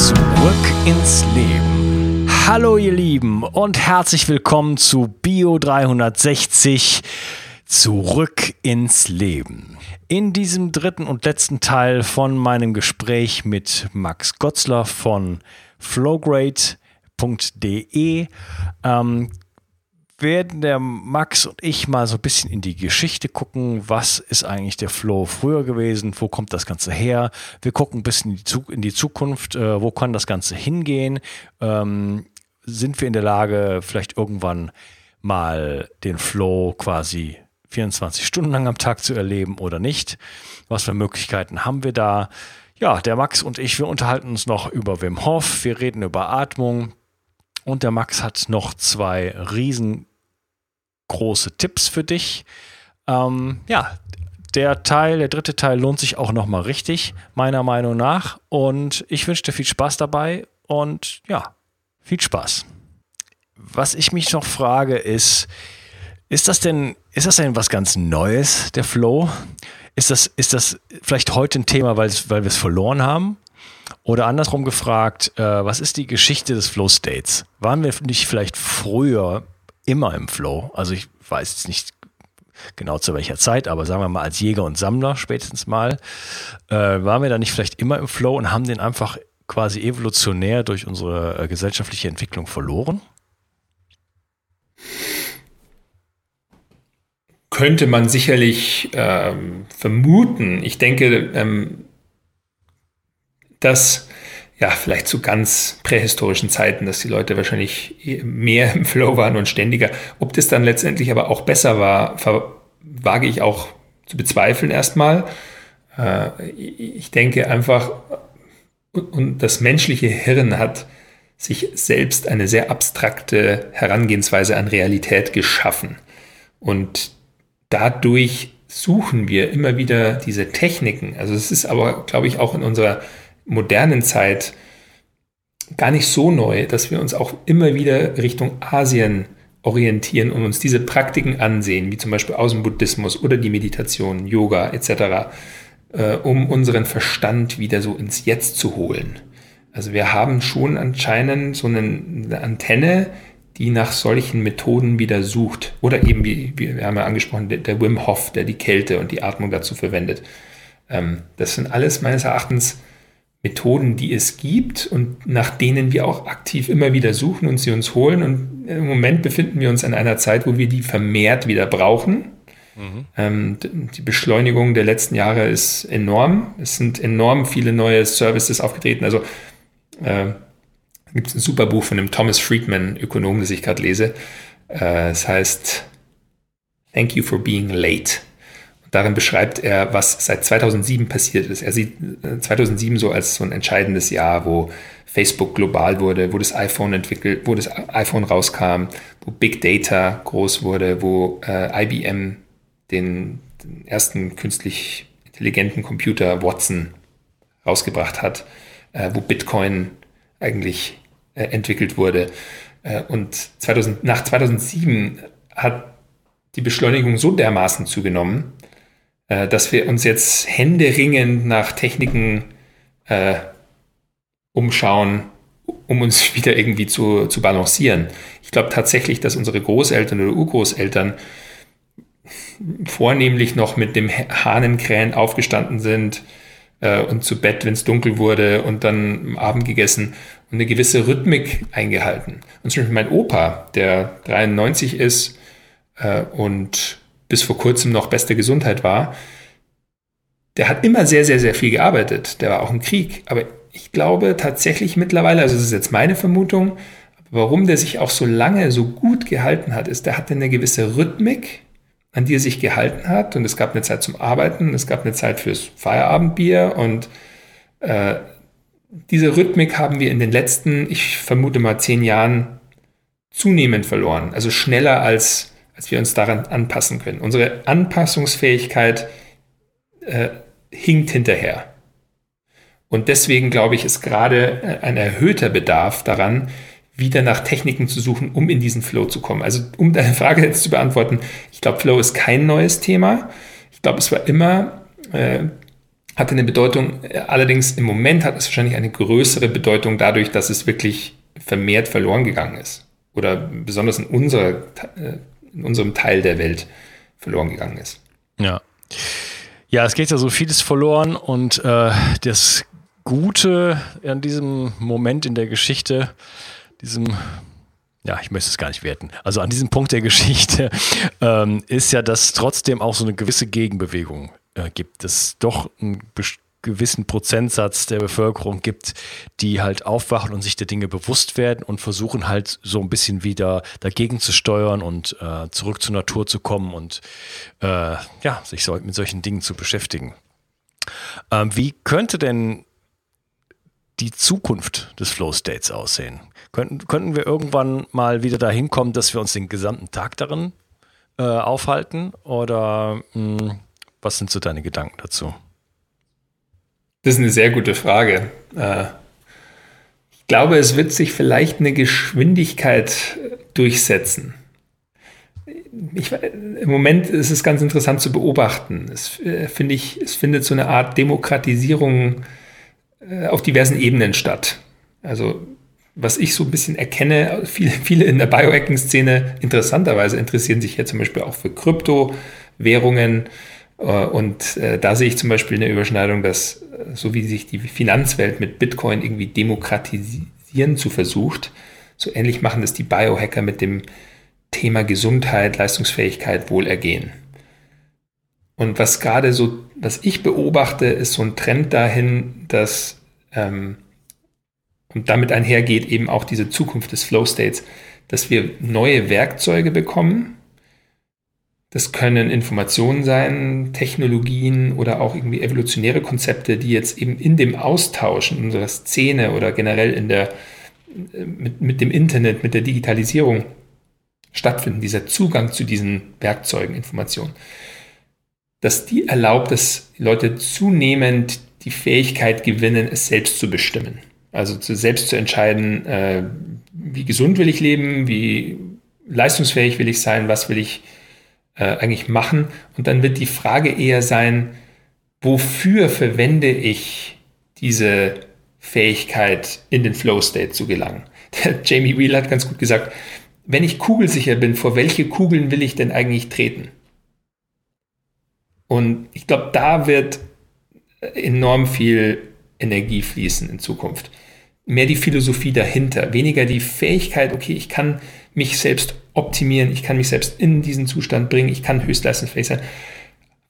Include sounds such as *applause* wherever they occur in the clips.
Zurück ins Leben. Hallo ihr Lieben und herzlich willkommen zu Bio 360. Zurück ins Leben. In diesem dritten und letzten Teil von meinem Gespräch mit Max Gotzler von flowgrade.de ähm, werden der Max und ich mal so ein bisschen in die Geschichte gucken, was ist eigentlich der Flow früher gewesen, wo kommt das Ganze her. Wir gucken ein bisschen in die, Zukunft, äh, wo kann das Ganze hingehen. Ähm, sind wir in der Lage, vielleicht irgendwann mal den Flow quasi 24 Stunden lang am Tag zu erleben oder nicht? Was für Möglichkeiten haben wir da? Ja, der Max und ich, wir unterhalten uns noch über Wim Hof, wir reden über Atmung, und der Max hat noch zwei riesen große Tipps für dich. Ähm, ja, der Teil, der dritte Teil lohnt sich auch nochmal richtig, meiner Meinung nach. Und ich wünsche dir viel Spaß dabei und ja, viel Spaß. Was ich mich noch frage ist, ist das denn, ist das denn was ganz Neues, der Flow? Ist das, ist das vielleicht heute ein Thema, weil, wir es verloren haben? Oder andersrum gefragt, äh, was ist die Geschichte des Flow States? Waren wir nicht vielleicht früher immer im Flow. Also ich weiß jetzt nicht genau zu welcher Zeit, aber sagen wir mal als Jäger und Sammler spätestens mal, äh, waren wir da nicht vielleicht immer im Flow und haben den einfach quasi evolutionär durch unsere äh, gesellschaftliche Entwicklung verloren? Könnte man sicherlich ähm, vermuten. Ich denke, ähm, dass ja, vielleicht zu ganz prähistorischen Zeiten, dass die Leute wahrscheinlich mehr im Flow waren und ständiger. Ob das dann letztendlich aber auch besser war, wage ich auch zu bezweifeln erstmal. Äh, ich denke einfach, und das menschliche Hirn hat sich selbst eine sehr abstrakte Herangehensweise an Realität geschaffen. Und dadurch suchen wir immer wieder diese Techniken. Also es ist aber, glaube ich, auch in unserer modernen Zeit gar nicht so neu, dass wir uns auch immer wieder Richtung Asien orientieren und uns diese Praktiken ansehen, wie zum Beispiel aus dem Buddhismus oder die Meditation, Yoga etc., äh, um unseren Verstand wieder so ins Jetzt zu holen. Also wir haben schon anscheinend so eine, Antenne, die nach solchen Methoden wieder sucht. Oder eben, wie, wie wir haben ja angesprochen, der, der Wim Hof, der die Kälte und die Atmung dazu verwendet. Ähm, das sind alles meines Erachtens Methoden, die es gibt und nach denen wir auch aktiv immer wieder suchen und sie uns holen. Und im Moment befinden wir uns in einer Zeit, wo wir die vermehrt wieder brauchen. Mhm. Ähm, die Beschleunigung der letzten Jahre ist enorm. Es sind enorm viele neue Services aufgetreten. Also äh, gibt es ein super Buch von dem Thomas Friedman, Ökonom, das ich gerade lese. Äh, es heißt Thank you for being late. Darin beschreibt er, was seit 2007 passiert ist. Er sieht 2007 äh, so als so ein entscheidendes Jahr, wo Facebook global wurde, wo das iPhone entwickelt, wo das iPhone rauskam, wo Big Data groß wurde, wo äh, IBM den, den, ersten künstlich intelligenten Computer Watson rausgebracht hat, äh, wo Bitcoin eigentlich äh, entwickelt wurde. Äh, und 2000, nach 2007 hat die Beschleunigung so dermaßen zugenommen, äh, dass wir uns jetzt händeringend nach Techniken äh, umschauen, um uns *laughs* wieder irgendwie zu, zu balancieren. Ich glaube tatsächlich, dass unsere Großeltern oder Urgroßeltern vornehmlich noch mit dem Hahnenkrähen aufgestanden sind äh, und zu Bett, wenn es dunkel wurde und dann am Abend gegessen und eine gewisse Rhythmik eingehalten. Und zum Beispiel mein Opa, der 93 ist äh, und bis vor kurzem noch beste Gesundheit war, der hat immer sehr, sehr, sehr viel gearbeitet. Der war auch im Krieg. Aber ich glaube tatsächlich mittlerweile, also das ist jetzt meine Vermutung, warum der sich auch so lange so gut gehalten hat, ist, der hatte eine gewisse Rhythmik, an die er sich gehalten hat. Und es gab eine Zeit zum Arbeiten, es gab eine Zeit fürs Feierabendbier und äh, diese Rhythmik haben wir in den letzten, ich vermute mal, zehn Jahren zunehmend verloren. Also schneller als, als wir uns daran anpassen können. Unsere Anpassungsfähigkeit äh, hinkt hinterher. Und deswegen glaube ich, ist gerade ein erhöhter Bedarf daran, wieder nach Techniken zu suchen, um in diesen Flow zu kommen. Also um deine Frage jetzt zu beantworten, ich glaube, Flow ist kein neues Thema. Ich glaube, es war immer, äh, hatte eine Bedeutung, allerdings im Moment hat es wahrscheinlich eine größere Bedeutung dadurch, dass es wirklich vermehrt verloren gegangen ist. Oder besonders in, unserer, äh, in unserem Teil der Welt verloren gegangen ist. Ja. Ja, es geht ja so vieles verloren und äh, das Gute an diesem Moment in der Geschichte, diesem, ja, ich möchte es gar nicht werten, also an diesem Punkt der Geschichte, *laughs* ähm, ist ja, dass trotzdem auch so eine gewisse Gegenbewegung äh, gibt. Es doch einen gewissen Prozentsatz der Bevölkerung gibt, die halt aufwachen und sich der Dinge bewusst werden und versuchen halt so ein bisschen wieder dagegen zu steuern und äh, zurück zur Natur zu kommen und äh, ja, sich so, mit solchen Dingen zu beschäftigen. Ähm, wie könnte denn die Zukunft des Flow States aussehen? Könnten, könnten wir irgendwann mal wieder dahin kommen, dass wir uns den gesamten Tag darin äh, aufhalten? Oder mh, hm, was sind so deine Gedanken dazu? Das ist eine sehr gute Frage. Äh, ich glaube, es wird sich vielleicht eine Geschwindigkeit durchsetzen. Ich, Im Moment ist es ganz interessant zu beobachten. Es, äh, finde ich, es findet so eine Art Demokratisierung äh, auf diversen Ebenen statt. Also was ich so ein bisschen erkenne, viele, viele in der Biohacking-Szene interessanterweise interessieren sich ja zum Beispiel auch für Kryptowährungen. Äh, und äh, da sehe ich zum Beispiel eine Überschneidung, dass so wie sich die Finanzwelt mit Bitcoin irgendwie demokratisieren zu versucht, so ähnlich machen das die Biohacker mit dem Thema Gesundheit, Leistungsfähigkeit, Wohlergehen. Und was gerade so, was ich beobachte, ist so ein Trend dahin, dass ähm, und damit einhergeht eben auch diese Zukunft des Flow States, dass wir neue Werkzeuge bekommen. Das können Informationen sein, Technologien oder auch irgendwie evolutionäre Konzepte, die jetzt eben in dem Austausch in unserer Szene oder generell in der, mit, mit dem Internet, mit der Digitalisierung stattfinden, dieser Zugang zu diesen Werkzeugen, Informationen dass die erlaubt, dass Leute zunehmend die Fähigkeit gewinnen, es selbst zu bestimmen. Also zu, selbst zu entscheiden, äh, wie gesund will ich leben, wie leistungsfähig will ich sein, was will ich äh, eigentlich machen. Und dann wird die Frage eher sein, wofür verwende ich diese Fähigkeit, in den Flow-State zu gelangen. *laughs* Der Jamie Wheel hat ganz gut gesagt, wenn ich kugelsicher bin, vor welche Kugeln will ich denn eigentlich treten? Und ich glaube, da wird enorm viel Energie fließen in Zukunft. Mehr die Philosophie dahinter, weniger die Fähigkeit, okay, ich kann mich selbst optimieren, ich kann mich selbst in diesen Zustand bringen, ich kann höchstleistungsfähig sein.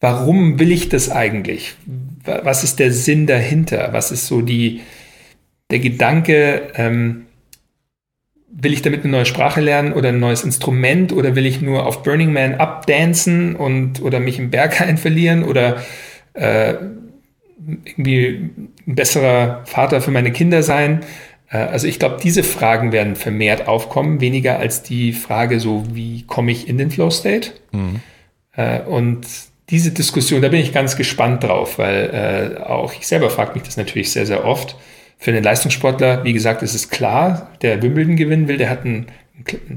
Warum will ich das eigentlich? Was ist der Sinn dahinter? Was ist so die, der Gedanke, ähm, will ich damit eine neue Sprache lernen oder ein neues Instrument oder will ich nur auf Burning Man abdancen und oder mich im Berghain *laughs* verlieren oder äh, irgendwie ein besserer Vater für meine Kinder sein? Äh, also ich glaube, diese Fragen werden vermehrt aufkommen, weniger als die Frage so, wie komme ich in den Flow State? Mhm. Äh, und diese Diskussion, da bin ich ganz gespannt drauf, weil äh, auch ich selber frage mich das natürlich sehr, sehr oft für einen Leistungssportler, wie gesagt, ist es klar, der Wimbledon gewinnen will, der hat ein,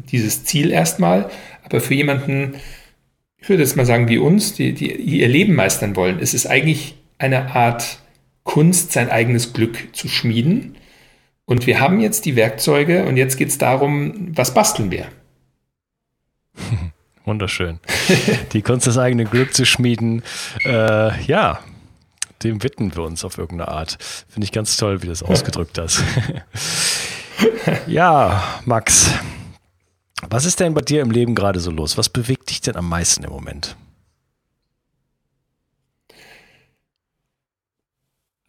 dieses Ziel erstmal. Aber für jemanden, ich würde jetzt mal sagen, wie uns, die, die ihr Leben meistern wollen, ist es eigentlich eine Art Kunst, sein eigenes Glück zu schmieden. Und wir haben jetzt die Werkzeuge und jetzt geht es darum, was basteln wir? *laughs* Wunderschön. Die Kunst, das eigene Glück zu schmieden. Äh, ja, dem widmen wir uns auf irgendeine Art. Finde ich ganz toll, wie das ausgedrückt hast. *laughs* ja, Max, was ist denn bei dir im Leben gerade so los? Was bewegt dich denn am meisten im Moment?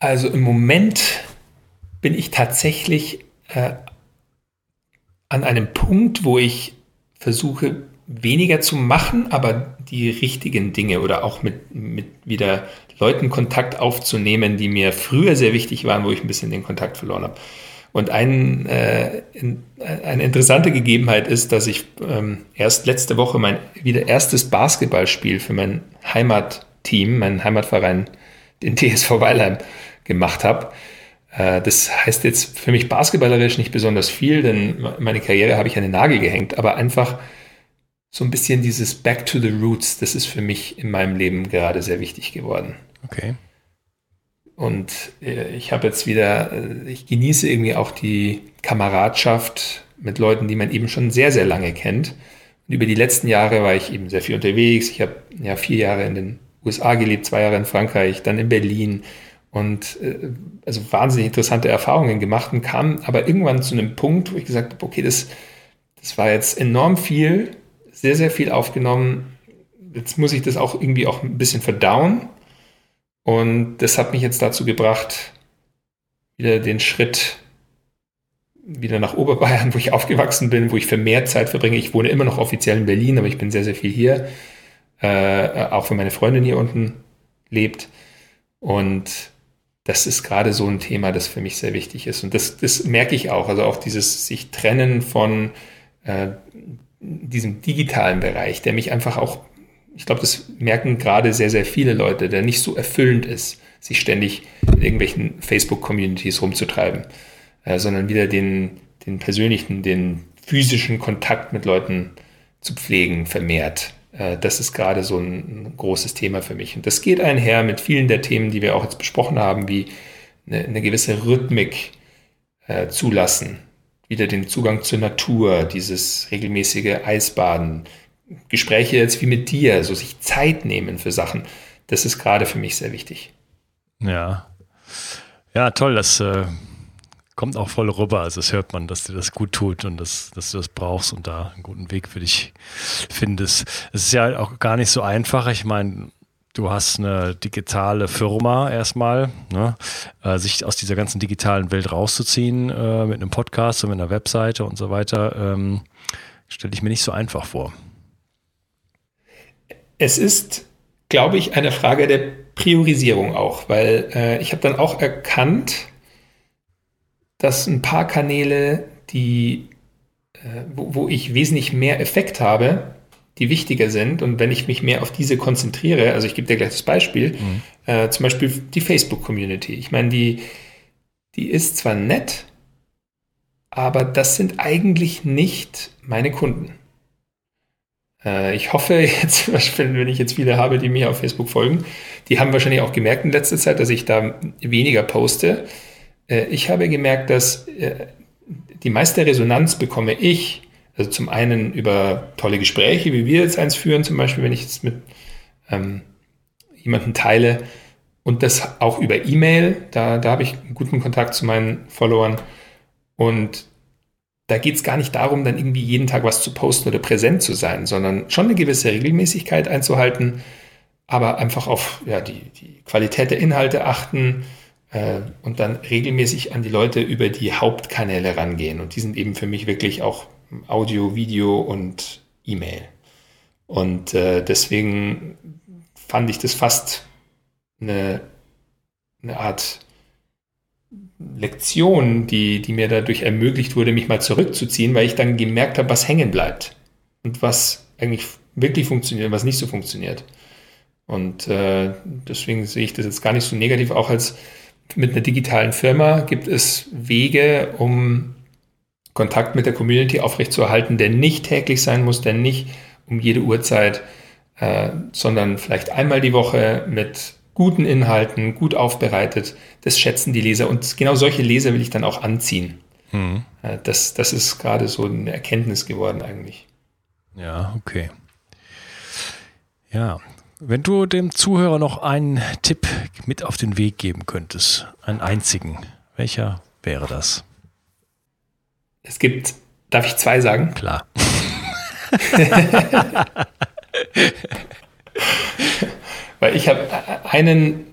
Also im Moment bin ich tatsächlich äh, an einem Punkt, wo ich versuche, weniger zu machen, aber die richtigen Dinge oder auch mit, mit wieder Leuten Kontakt aufzunehmen, die mir früher sehr wichtig waren, wo ich ein bisschen den Kontakt verloren habe. Und ein, äh, eine interessante Gegebenheit ist, dass ich ähm, erst letzte Woche mein wieder erstes Basketballspiel für mein Heimatteam, meinen Heimatverein, den TSV Weilheim, gemacht habe. Äh, das heißt jetzt für mich basketballerisch nicht besonders viel, denn meine Karriere habe ich an den Nagel gehängt, aber einfach so ein bisschen dieses Back to the Roots, das ist für mich in meinem Leben gerade sehr wichtig geworden. Okay. Und äh, ich habe jetzt wieder, äh, ich genieße irgendwie auch die Kameradschaft mit Leuten, die man eben schon sehr, sehr lange kennt. Und über die letzten Jahre war ich eben sehr viel unterwegs. Ich habe ja vier Jahre in den USA gelebt, zwei Jahre in Frankreich, dann in Berlin und äh, also wahnsinnig interessante Erfahrungen gemacht und kam aber irgendwann zu einem Punkt, wo ich gesagt habe, okay, das, das war jetzt enorm viel, sehr, sehr viel aufgenommen. Jetzt muss ich das auch irgendwie auch ein bisschen verdauen. Und das hat mich jetzt dazu gebracht, wieder den Schritt wieder nach Oberbayern, *laughs* wo ich aufgewachsen bin, wo ich für mehr Zeit verbringe. Ich wohne immer noch offiziell in Berlin, aber ich bin sehr, sehr viel hier. Äh, auch wenn meine Freundin hier unten lebt. Und das ist gerade so ein Thema, das für mich sehr wichtig ist. Und das, das merke ich auch. Also auch dieses sich trennen von äh, diesem digitalen Bereich, der mich einfach auch, ich glaube, das merken gerade sehr, sehr viele Leute, der nicht so erfüllend ist, sich ständig in irgendwelchen Facebook-Communities rumzutreiben, äh, sondern wieder den, den persönlichen, den physischen Kontakt mit Leuten zu pflegen, vermehrt. Äh, das ist gerade so ein, großes Thema für mich. Und das geht einher mit vielen der Themen, die wir auch jetzt besprochen haben, wie eine, eine gewisse Rhythmik äh, zulassen, wieder den Zugang zur Natur, dieses regelmäßige Eisbaden, Gespräche jetzt wie mit dir, so sich Zeit nehmen für Sachen. Das ist gerade für mich sehr wichtig. Ja. Ja, toll, das äh, kommt auch voll rüber. Also das hört man, dass dir das gut tut und dass, dass du das brauchst und da einen guten Weg für dich findest. Es ist ja auch gar nicht so einfach. Ich meine, du hast eine digitale Firma erstmal, ne? äh, sich aus dieser ganzen digitalen Welt rauszuziehen äh, mit einem Podcast und mit einer Webseite und so weiter, ähm, stelle ich mir nicht so einfach vor. Es ist, glaube ich, eine Frage der Priorisierung auch, weil äh, ich habe dann auch erkannt, dass ein paar Kanäle, die, äh, wo, wo ich wesentlich mehr Effekt habe, die wichtiger sind. Und wenn ich mich mehr auf diese konzentriere, also ich gebe dir gleich das Beispiel, mhm. äh, zum Beispiel die Facebook-Community. Ich meine, die, die ist zwar nett, aber das sind eigentlich nicht meine Kunden. Äh, ich hoffe *laughs* jetzt, wenn ich jetzt viele habe, die mir auf Facebook folgen, die haben wahrscheinlich auch gemerkt in letzter Zeit, dass ich da weniger poste. Äh, ich habe gemerkt, dass äh, die meiste Resonanz bekomme ich, also zum einen über tolle Gespräche, wie wir jetzt eins führen, zum Beispiel, wenn ich es mit ähm, jemandem teile, und das auch über E-Mail. Da, da habe ich einen guten Kontakt zu meinen Followern. Und da geht es gar nicht darum, dann irgendwie jeden Tag was zu posten oder präsent zu sein, sondern schon eine gewisse Regelmäßigkeit einzuhalten, aber einfach auf ja, die, die Qualität der Inhalte achten, und dann regelmäßig an die Leute über die Hauptkanäle rangehen. Und die sind eben für mich wirklich auch Audio, Video und E-Mail. Und äh, deswegen fand ich das fast eine, eine Art Lektion, die, die mir dadurch ermöglicht wurde, mich mal zurückzuziehen, weil ich dann gemerkt habe, was hängen bleibt und was eigentlich wirklich funktioniert, was nicht so funktioniert. Und äh, deswegen sehe ich das jetzt gar nicht so negativ, auch als mit einer digitalen Firma gibt es Wege, um Kontakt mit der Community aufrechtzuerhalten, der nicht täglich sein muss, der nicht um jede Uhrzeit, äh, sondern vielleicht einmal die Woche mit guten Inhalten, gut aufbereitet. Das schätzen die Leser und genau solche Leser will ich dann auch anziehen. Mhm. Äh, das, das ist gerade so eine Erkenntnis geworden eigentlich. Ja, okay. Ja, wenn du dem Zuhörer noch einen Tipp mit auf den Weg geben könntest, einen einzigen, welcher wäre das? Es gibt, darf ich zwei sagen? Klar. *laughs* Weil ich habe einen,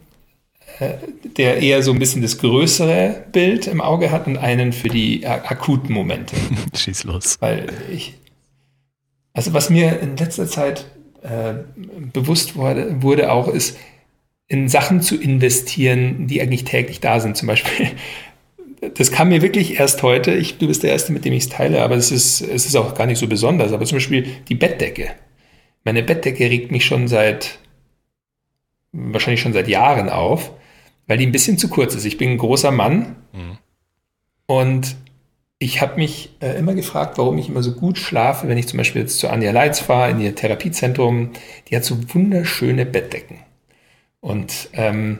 äh, der eher so ein bisschen das größere Bild im Auge hat und einen für die akuten Momente. *laughs* Schieß los. Weil ich, Also was mir in letzter Zeit äh, bewusst wurde, wurde auch, ist, in Sachen zu investieren, die eigentlich täglich da sind. Zum Beispiel, *laughs* das kam mir wirklich erst heute. Ich, du bist der Erste, mit dem ich es teile, aber es ist, es ist auch gar nicht so besonders. Aber zum Beispiel die Bettdecke. Meine Bettdecke regt mich schon seit, wahrscheinlich schon seit Jahren auf, weil die ein bisschen zu kurz ist. Ich bin ein großer Mann mhm. und ich habe mich äh, immer gefragt, warum ich immer so gut schlafe, wenn ich zum Beispiel jetzt zu Anja Leitz fahre, in ihr Therapiezentrum. Die hat so wunderschöne Bettdecken. Und ähm,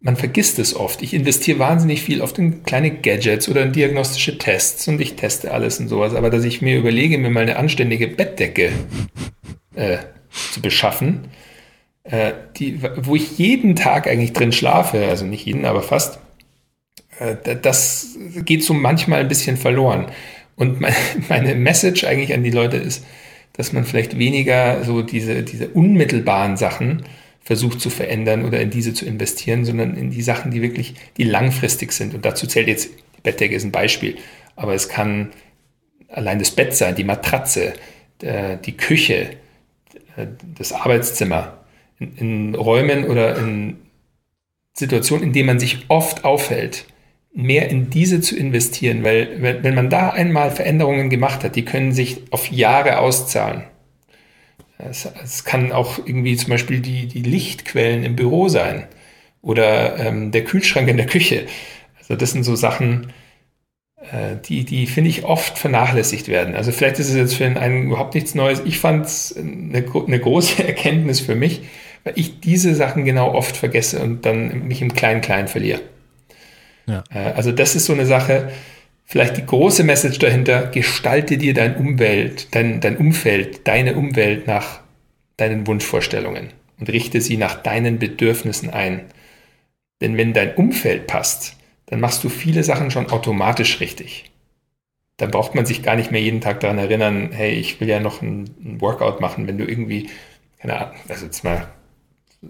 man vergisst es oft. Ich investiere wahnsinnig viel oft in kleine Gadgets oder in diagnostische Tests und ich teste alles und sowas. Aber dass ich mir überlege, mir mal eine anständige Bettdecke äh, zu beschaffen, äh, die, wo ich jeden Tag eigentlich drin schlafe, also nicht jeden, aber fast, das geht so manchmal ein bisschen verloren. Und *laughs* meine Message eigentlich an die Leute ist, dass man vielleicht weniger so diese, diese unmittelbaren Sachen versucht zu verändern oder in diese zu investieren, sondern in die Sachen, die wirklich, die langfristig sind. Und dazu zählt jetzt, Bettdecke ist ein Beispiel, aber es kann allein das Bett sein, die Matratze, die Küche, das Arbeitszimmer, in, in Räumen oder in Situationen, in denen man sich oft aufhält, mehr in diese zu investieren, weil wenn, wenn man da einmal Veränderungen gemacht hat, die können sich auf Jahre auszahlen. Es, es kann auch irgendwie zum Beispiel die, die Lichtquellen im Büro sein oder ähm, der Kühlschrank in der Küche. Also das sind so Sachen, äh, die, die finde ich oft vernachlässigt werden. Also vielleicht ist es jetzt für einen überhaupt nichts Neues. Ich fand es eine, eine große *laughs* Erkenntnis für mich, weil ich diese Sachen genau oft vergesse und dann mich im Klein-Klein verliere. Ja. Äh, also das ist so eine Sache, vielleicht die große Message dahinter, gestalte dir dein Umwelt, dein, dein Umfeld, deine Umwelt nach deinen Wunschvorstellungen und richte sie nach deinen Bedürfnissen ein. Denn wenn dein Umfeld passt, dann machst du viele Sachen schon automatisch richtig. Dann braucht man sich gar nicht mehr jeden Tag daran erinnern, hey, ich will ja noch ein, ein Workout machen, wenn du irgendwie, keine Ahnung, also jetzt mal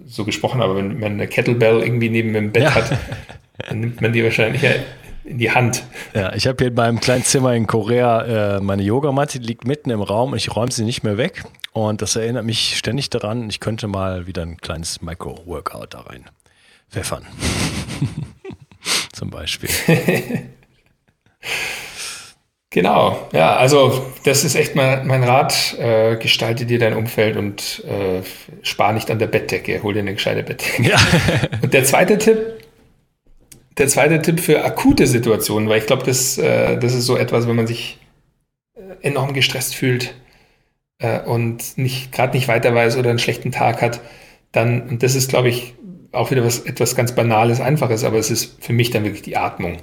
so gesprochen, aber wenn man eine Kettlebell irgendwie neben dem Bett ja. hat, *laughs* dann nimmt man die wahrscheinlich in die Hand. Ja, ich habe hier in meinem kleinen Zimmer in Korea äh, meine Yogamatte, die liegt mitten im Raum und ich räume sie nicht mehr weg. Und das erinnert mich ständig daran, ich könnte mal wieder ein kleines Micro-Workout da rein pfeffern. *laughs* Zum Beispiel. *laughs* genau, ja, also das ist echt mein, mein Rat. Äh, gestalte dir dein Umfeld und äh, spar nicht an der Bettdecke, hol dir eine gescheite Bettdecke. Ja. *laughs* und der zweite Tipp, der zweite Tipp für akute Situationen, weil ich glaube, das, äh, das ist so etwas, wenn man sich äh, enorm gestresst fühlt äh, und nicht gerade nicht weiter weiß oder einen schlechten Tag hat, dann, und das ist, glaube ich, auch wieder was etwas ganz Banales, Einfaches, aber es ist für mich dann wirklich die Atmung.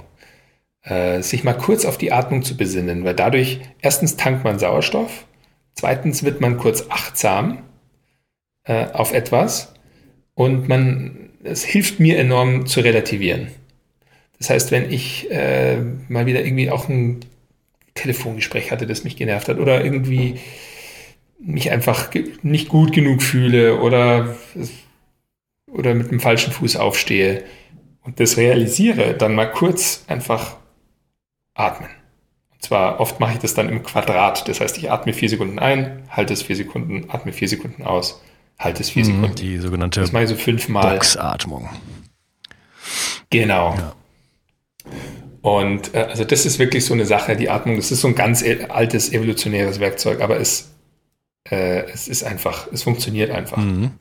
Äh, sich mal kurz auf die Atmung zu besinnen, weil dadurch erstens tankt man Sauerstoff, zweitens wird man kurz achtsam äh, auf etwas und man, es hilft mir enorm zu relativieren. Das heißt, wenn ich äh, mal wieder irgendwie auch ein Telefongespräch hatte, das mich genervt hat oder irgendwie mich einfach nicht gut genug fühle oder, oder mit dem falschen Fuß aufstehe und das realisiere, dann mal kurz einfach atmen. Und zwar oft mache ich das dann im Quadrat. Das heißt, ich atme vier Sekunden ein, halte es vier Sekunden, atme vier Sekunden aus, halte es vier mhm, Sekunden. Die sogenannte das mache ich so fünfmal. Boxatmung. Genau. Ja. Und äh, also das ist wirklich so eine Sache, die Atmung, das ist so ein ganz e, altes evolutionäres Werkzeug, aber es, äh, es ist einfach, es funktioniert einfach. Mhm.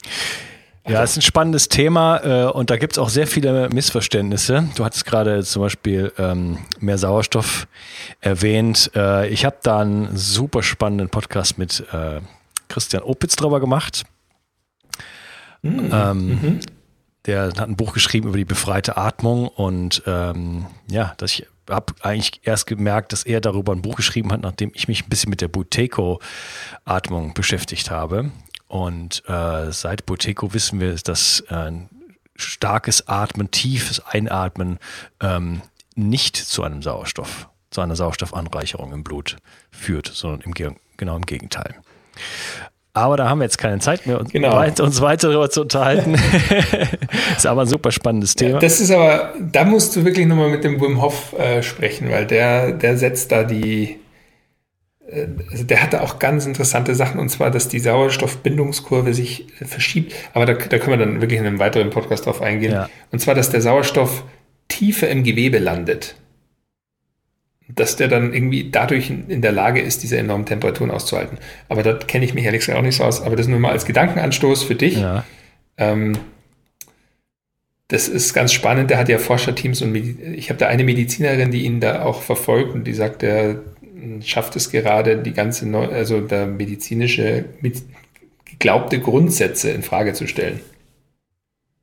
Ja, es ist ein spannendes Thema äh, und da gibt es auch sehr viele Missverständnisse. Du hattest gerade zum Beispiel ähm, mehr Sauerstoff erwähnt. Äh, ich habe da einen super spannenden Podcast mit äh, Christian Opitz drüber gemacht. Mhm. Ähm, mhm der hat ein Buch geschrieben über die befreite Atmung und ähm, ja, dass ich habe eigentlich erst gemerkt, dass er darüber ein Buch geschrieben hat, nachdem ich mich ein bisschen mit der Buteco-Atmung beschäftigt habe. Und äh, seit Buteco wissen wir, dass äh, starkes Atmen, tiefes Einatmen ähm, nicht zu einem Sauerstoff, zu einer Sauerstoffanreicherung im Blut führt, sondern im, genau im Gegenteil. Aber da haben wir jetzt keine Zeit mehr, uns, genau. weit, uns weiter darüber zu unterhalten. *laughs* ist aber ein super spannendes Thema. Ja, das ist aber, da musst du wirklich nochmal mit dem Wim Hof äh, sprechen, weil der, der setzt da die, äh, also der hatte auch ganz interessante Sachen und zwar, dass die Sauerstoffbindungskurve sich äh, verschiebt. Aber da, da können wir dann wirklich in einem weiteren Podcast drauf eingehen. Ja. Und zwar, dass der Sauerstoff tiefer im Gewebe landet. Dass der dann irgendwie dadurch in der Lage ist, diese enormen Temperaturen auszuhalten. Aber da kenne ich mich ehrlich gesagt auch nicht so aus. Aber das nur mal als Gedankenanstoß für dich. Ja. Ähm, das ist ganz spannend. Der hat ja Forscherteams und ich habe da eine Medizinerin, die ihn da auch verfolgt und die sagt, er schafft es gerade, die ganze, Neu also der medizinische, geglaubte Grundsätze in Frage zu stellen.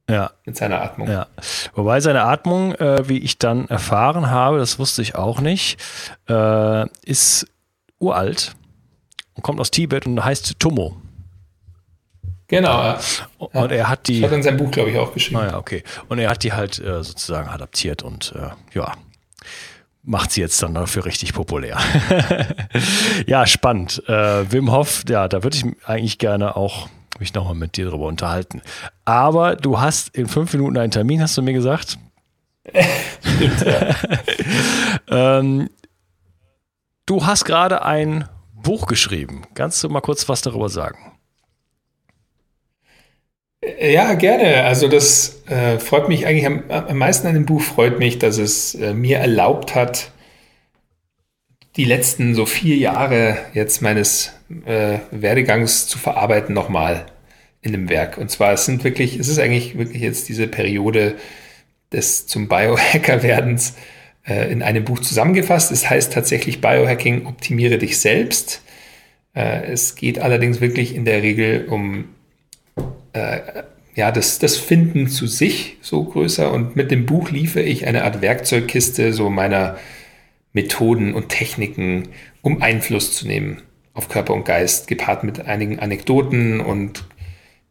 Ja. Mit seiner Atmung. Ja. Wobei seine Atmung, äh, wie ich dann erfahren habe, das wusste ich auch nicht, äh, ist uralt und kommt aus Tibet und heißt Tomo. Genau, ja. Und er hat die. Das hat in seinem Buch, glaube ich, auch geschrieben. Ah, ja, okay. Und er hat die halt äh, sozusagen adaptiert und äh, ja, macht sie jetzt dann dafür richtig populär. *laughs* ja, spannend. Äh, Wim Hof, ja, da würde ich eigentlich gerne auch mich nochmal mit dir darüber unterhalten. Aber du hast in fünf Minuten einen Termin, hast du mir gesagt. Stimmt, *laughs* ähm, du hast gerade ein Buch geschrieben. Kannst du mal kurz was darüber sagen? Ja, gerne. Also das äh, freut mich eigentlich am, am, meisten an dem Buch, freut mich, dass es äh, mir erlaubt hat, die letzten so vier Jahre jetzt meines äh, Werdegangs zu verarbeiten nochmal in dem Werk. Und zwar, es sind wirklich, es ist eigentlich wirklich jetzt diese Periode des zum Biohacker-Werdens äh, in einem Buch zusammengefasst. Es heißt tatsächlich Biohacking, optimiere dich selbst. Äh, es geht allerdings wirklich in der Regel um äh, ja, das, das Finden zu sich so größer. Und mit dem Buch liefere ich eine Art Werkzeugkiste so meiner Methoden und Techniken, um Einfluss zu nehmen auf Körper und Geist, gepaart mit einigen Anekdoten und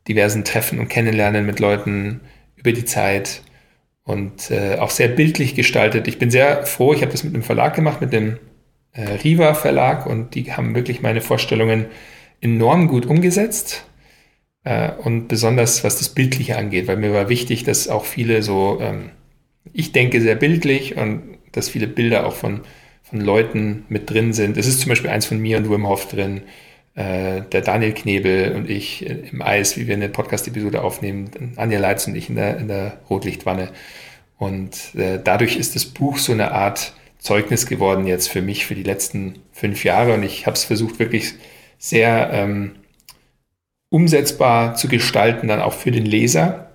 diversen Treffen und Kennenlernen mit Leuten über die Zeit und äh, auch sehr bildlich gestaltet. Ich bin sehr froh, ich habe das mit einem Verlag gemacht, mit dem äh, Riva Verlag und die haben wirklich meine Vorstellungen enorm gut umgesetzt. Äh, und besonders was das Bildliche angeht, weil mir war wichtig, dass auch viele so, ähm, ich denke sehr bildlich und dass viele Bilder auch von, von Leuten mit drin sind. Es ist zum Beispiel eins von mir und Wim Hof drin, äh, der Daniel Knebel und ich im Eis, wie wir eine Podcast-Episode aufnehmen, Anja Leitz und ich in der, in der Rotlichtwanne. Und äh, dadurch ist das Buch so eine Art Zeugnis geworden jetzt für mich für die letzten fünf Jahre und ich habe es versucht wirklich sehr ähm, umsetzbar zu gestalten, dann auch für den Leser.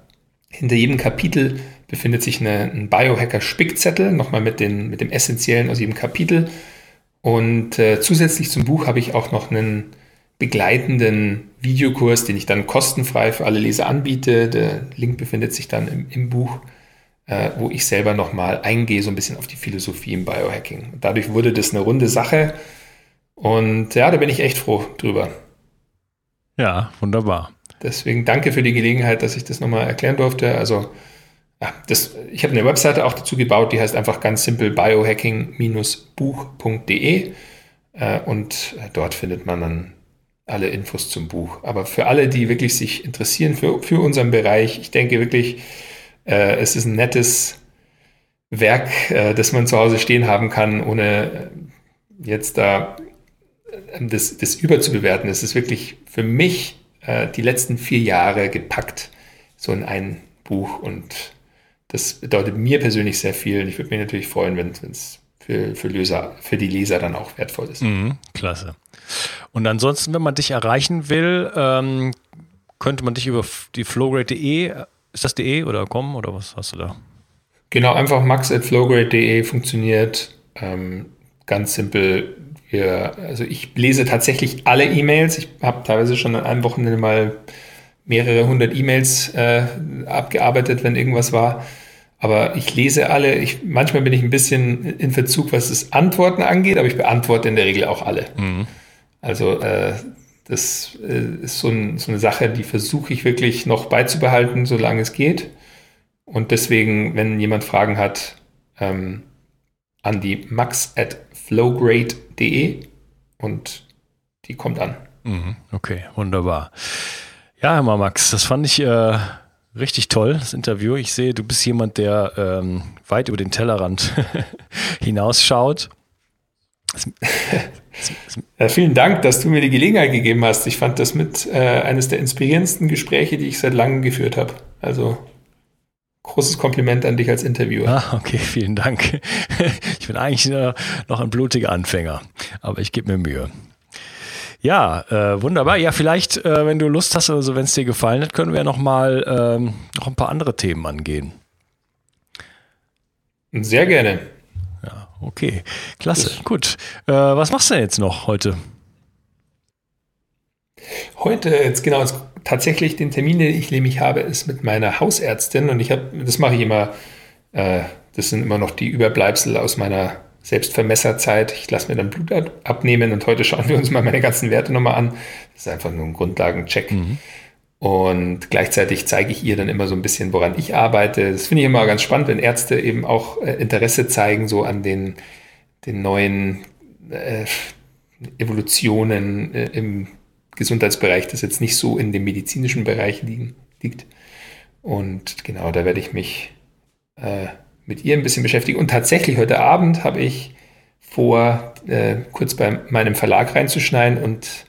Hinter jedem Kapitel befindet sich eine, ein Biohacker-Spickzettel, nochmal mit, den, mit dem Essentiellen aus jedem Kapitel. Und äh, zusätzlich zum Buch habe ich auch noch einen begleitenden Videokurs, den ich dann kostenfrei für alle Leser anbiete. Der Link befindet sich dann im, im Buch, äh, wo ich selber nochmal eingehe, so ein bisschen auf die Philosophie im Biohacking. dadurch wurde das eine runde Sache. Und ja, da bin ich echt froh drüber. Ja, wunderbar. Deswegen danke für die Gelegenheit, dass ich das nochmal erklären durfte. Also, ja, das, ich habe eine Webseite auch dazu gebaut, die heißt einfach ganz simpel biohacking-buch.de äh, und dort findet man dann alle Infos zum Buch. Aber für alle, die wirklich sich interessieren für, für unseren Bereich, ich denke wirklich, äh, es ist ein nettes Werk, äh, das man zu Hause stehen haben kann, ohne jetzt da das, das überzubewerten. Es ist wirklich für mich äh, die letzten vier Jahre gepackt, so in ein Buch. Und das bedeutet mir persönlich sehr viel. Und ich würde mich natürlich freuen, wenn es für, für, Leser, für die Leser dann auch wertvoll ist. Mhm, klasse. Und ansonsten, wenn man dich erreichen will, ähm, könnte man dich über die flowgrade.de, ist das de oder com oder was hast du da? Genau, einfach max.flowgrade.de funktioniert. Ähm, ganz simpel wir, also ich lese tatsächlich alle E-Mails. Ich habe teilweise schon an einem Wochenende mal mehrere hundert E-Mails äh, abgearbeitet, wenn irgendwas war. Aber ich lese alle. Ich, manchmal bin ich ein bisschen in Verzug, was das Antworten angeht, aber ich beantworte in der Regel auch alle. Mhm. Also äh, das äh, ist so, ein, so, eine Sache, die versuche ich wirklich noch beizubehalten, solange es geht. Und deswegen, wenn jemand Fragen hat, ähm, an die max at flowgrade.de und die kommt an. Mhm, okay, wunderbar. Ja, Herr Max, das fand ich äh, richtig toll, das Interview. Ich sehe, du bist jemand, der ähm, weit über den Tellerrand *laughs* hinausschaut. ja, vielen Dank, dass du mir die Gelegenheit gegeben hast. Ich fand das mit äh, eines der inspirierendsten Gespräche, die ich seit langem geführt habe. Also großes Kompliment an dich als Interviewer. Ah, okay, vielen Dank. *laughs* Ich bin eigentlich noch ein blutiger Anfänger, aber ich gebe mir Mühe. Ja, äh, wunderbar. Ja, vielleicht, äh, wenn du Lust hast, also wenn es dir gefallen hat, können wir noch mal ähm, noch ein paar andere Themen angehen. Sehr gerne. Ja, okay. Klasse. Das Gut. Äh, was machst du denn jetzt noch heute? Heute, jetzt genau, jetzt tatsächlich den Termin, den ich nämlich habe, ist mit meiner Hausärztin und ich habe, das mache ich immer, äh, das sind immer noch die Überbleibsel aus meiner Selbstvermesserzeit. Ich lasse mir dann Blut abnehmen und heute schauen wir uns mal meine ganzen Werte nochmal an. Das ist einfach nur ein Grundlagencheck. Mhm. Und gleichzeitig zeige ich ihr dann immer so ein bisschen, woran ich arbeite. Das finde ich immer ganz spannend, wenn Ärzte eben auch äh, Interesse zeigen, so an den, den neuen äh, Evolutionen äh, im Gesundheitsbereich, das jetzt nicht so in dem medizinischen Bereich liegen, liegt. Und genau, da werde ich mich äh, mit ihr ein bisschen beschäftigen. Und tatsächlich heute Abend habe ich vor, äh, kurz bei meinem Verlag reinzuschneiden und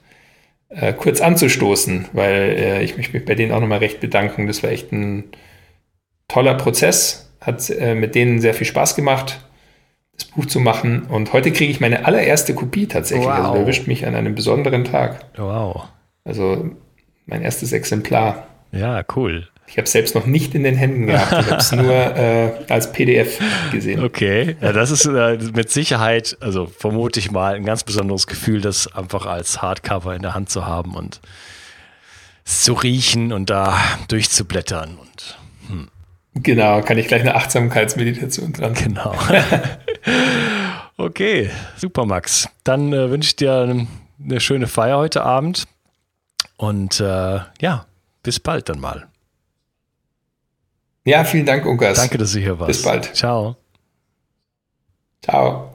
äh, kurz anzustoßen, weil äh, ich möchte mich bei denen auch nochmal recht bedanken. Das war echt ein toller Prozess, hat äh, mit denen sehr viel Spaß gemacht, das Buch zu machen. Und heute kriege ich meine allererste Kopie tatsächlich. Also wow. Also erwischt mich an einem besonderen Tag. Wow. Also mein erstes Exemplar. Ja, cool. Ich habe es selbst noch nicht in den Händen gehabt. Ich habe es nur *laughs* äh, als PDF gesehen. Okay, ja, das ist äh, mit Sicherheit, also vermute ich mal, ein ganz besonderes Gefühl, das einfach als Hardcover in der Hand zu haben und zu riechen und da durchzublättern. Und, hm. Genau, kann ich gleich eine Achtsamkeitsmeditation dran. Genau. *laughs* okay, super, Max. Dann äh, wünsche ich dir eine, eine, schöne Feier heute Abend und äh, ja, bis bald dann mal. Ja, vielen Dank, Unkas. Danke, dass du hier warst. Bis bald. Ciao. Ciao.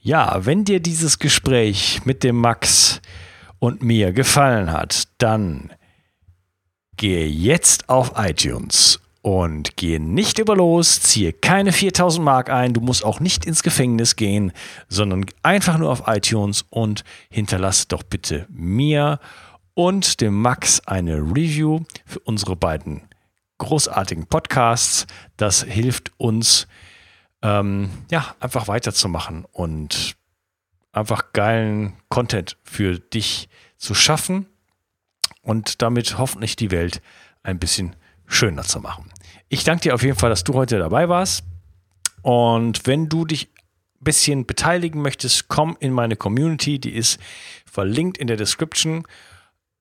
Ja, wenn dir dieses Gespräch mit dem Max und mir gefallen hat, dann gehe jetzt auf iTunes und gehe nicht über los, ziehe keine 4000 Mark ein, du musst auch nicht ins Gefängnis gehen, sondern einfach nur auf iTunes und hinterlasse doch bitte mir und dem Max eine Review für unsere beiden großartigen Podcasts. Das hilft uns, ähm, ja, einfach weiterzumachen und einfach geilen Content für dich zu schaffen und damit hoffentlich die Welt ein bisschen schöner zu machen. Ich danke dir auf jeden Fall, dass du heute dabei warst. Und wenn du dich ein bisschen beteiligen möchtest, komm in meine Community. Die ist verlinkt in der Description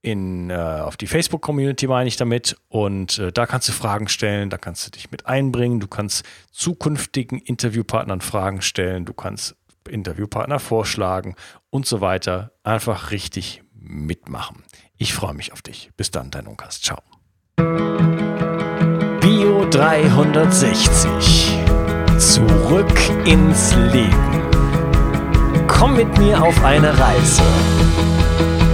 in, äh, auf die Facebook-Community meine ich damit. Und äh, da kannst du Fragen stellen, da kannst du dich mit einbringen. Du kannst zukünftigen Interviewpartnern Fragen stellen, du kannst Interviewpartner vorschlagen und so weiter. Einfach richtig mitmachen. Ich freue mich auf dich. Bis dann, dein Unkas. Ciao. Bio 360. Zurück ins Leben. Komm mit mir auf eine Reise